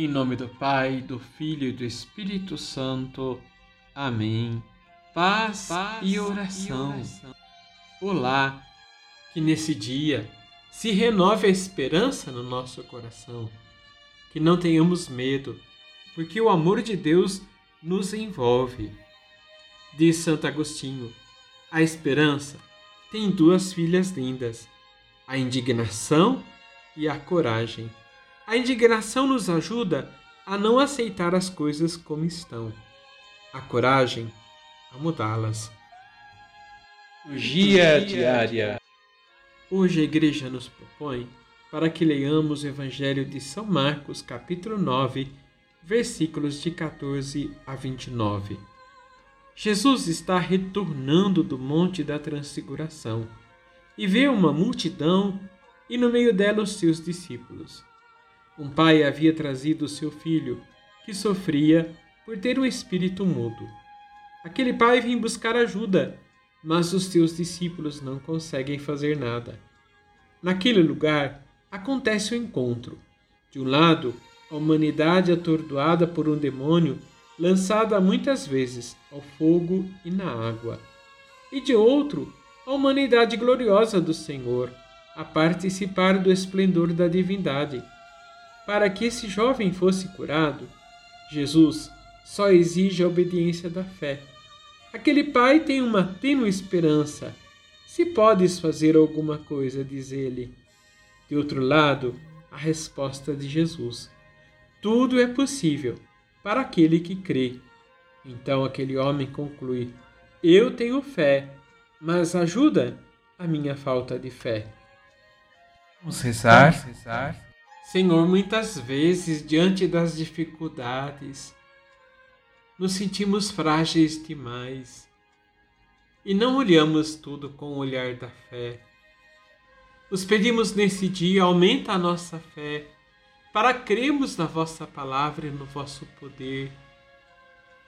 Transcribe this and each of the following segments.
Em nome do Pai, do Filho e do Espírito Santo. Amém. Paz, Paz e, oração. e oração. Olá, que nesse dia se renove a esperança no nosso coração, que não tenhamos medo, porque o amor de Deus nos envolve. Diz Santo Agostinho: a esperança tem duas filhas lindas, a indignação e a coragem. A indignação nos ajuda a não aceitar as coisas como estão. A coragem a mudá-las. Dia diária. Hoje a igreja nos propõe para que leiamos o Evangelho de São Marcos, capítulo 9, versículos de 14 a 29. Jesus está retornando do Monte da Transfiguração e vê uma multidão e no meio dela os seus discípulos. Um pai havia trazido seu filho, que sofria por ter um espírito mudo. Aquele pai vem buscar ajuda, mas os seus discípulos não conseguem fazer nada. Naquele lugar acontece o um encontro. De um lado, a humanidade atordoada por um demônio lançada muitas vezes ao fogo e na água. E de outro, a humanidade gloriosa do Senhor, a participar do esplendor da divindade para que esse jovem fosse curado, Jesus só exige a obediência da fé. Aquele pai tem uma tênue esperança. Se podes fazer alguma coisa, diz ele. De outro lado, a resposta de Jesus: Tudo é possível para aquele que crê. Então aquele homem conclui: Eu tenho fé, mas ajuda a minha falta de fé. Vamos rezar, Vamos rezar Senhor, muitas vezes, diante das dificuldades, nos sentimos frágeis demais e não olhamos tudo com o olhar da fé. Os pedimos nesse dia, aumenta a nossa fé para crermos na vossa palavra e no vosso poder.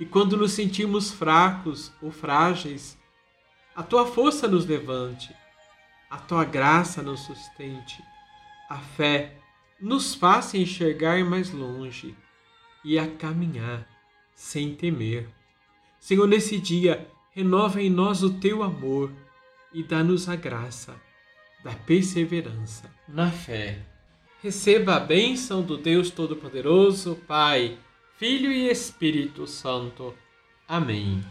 E quando nos sentimos fracos ou frágeis, a tua força nos levante, a tua graça nos sustente, a fé nos faça enxergar mais longe e a caminhar sem temer. Senhor, nesse dia, renova em nós o teu amor e dá-nos a graça da perseverança na fé. Receba a bênção do Deus Todo-Poderoso, Pai, Filho e Espírito Santo. Amém.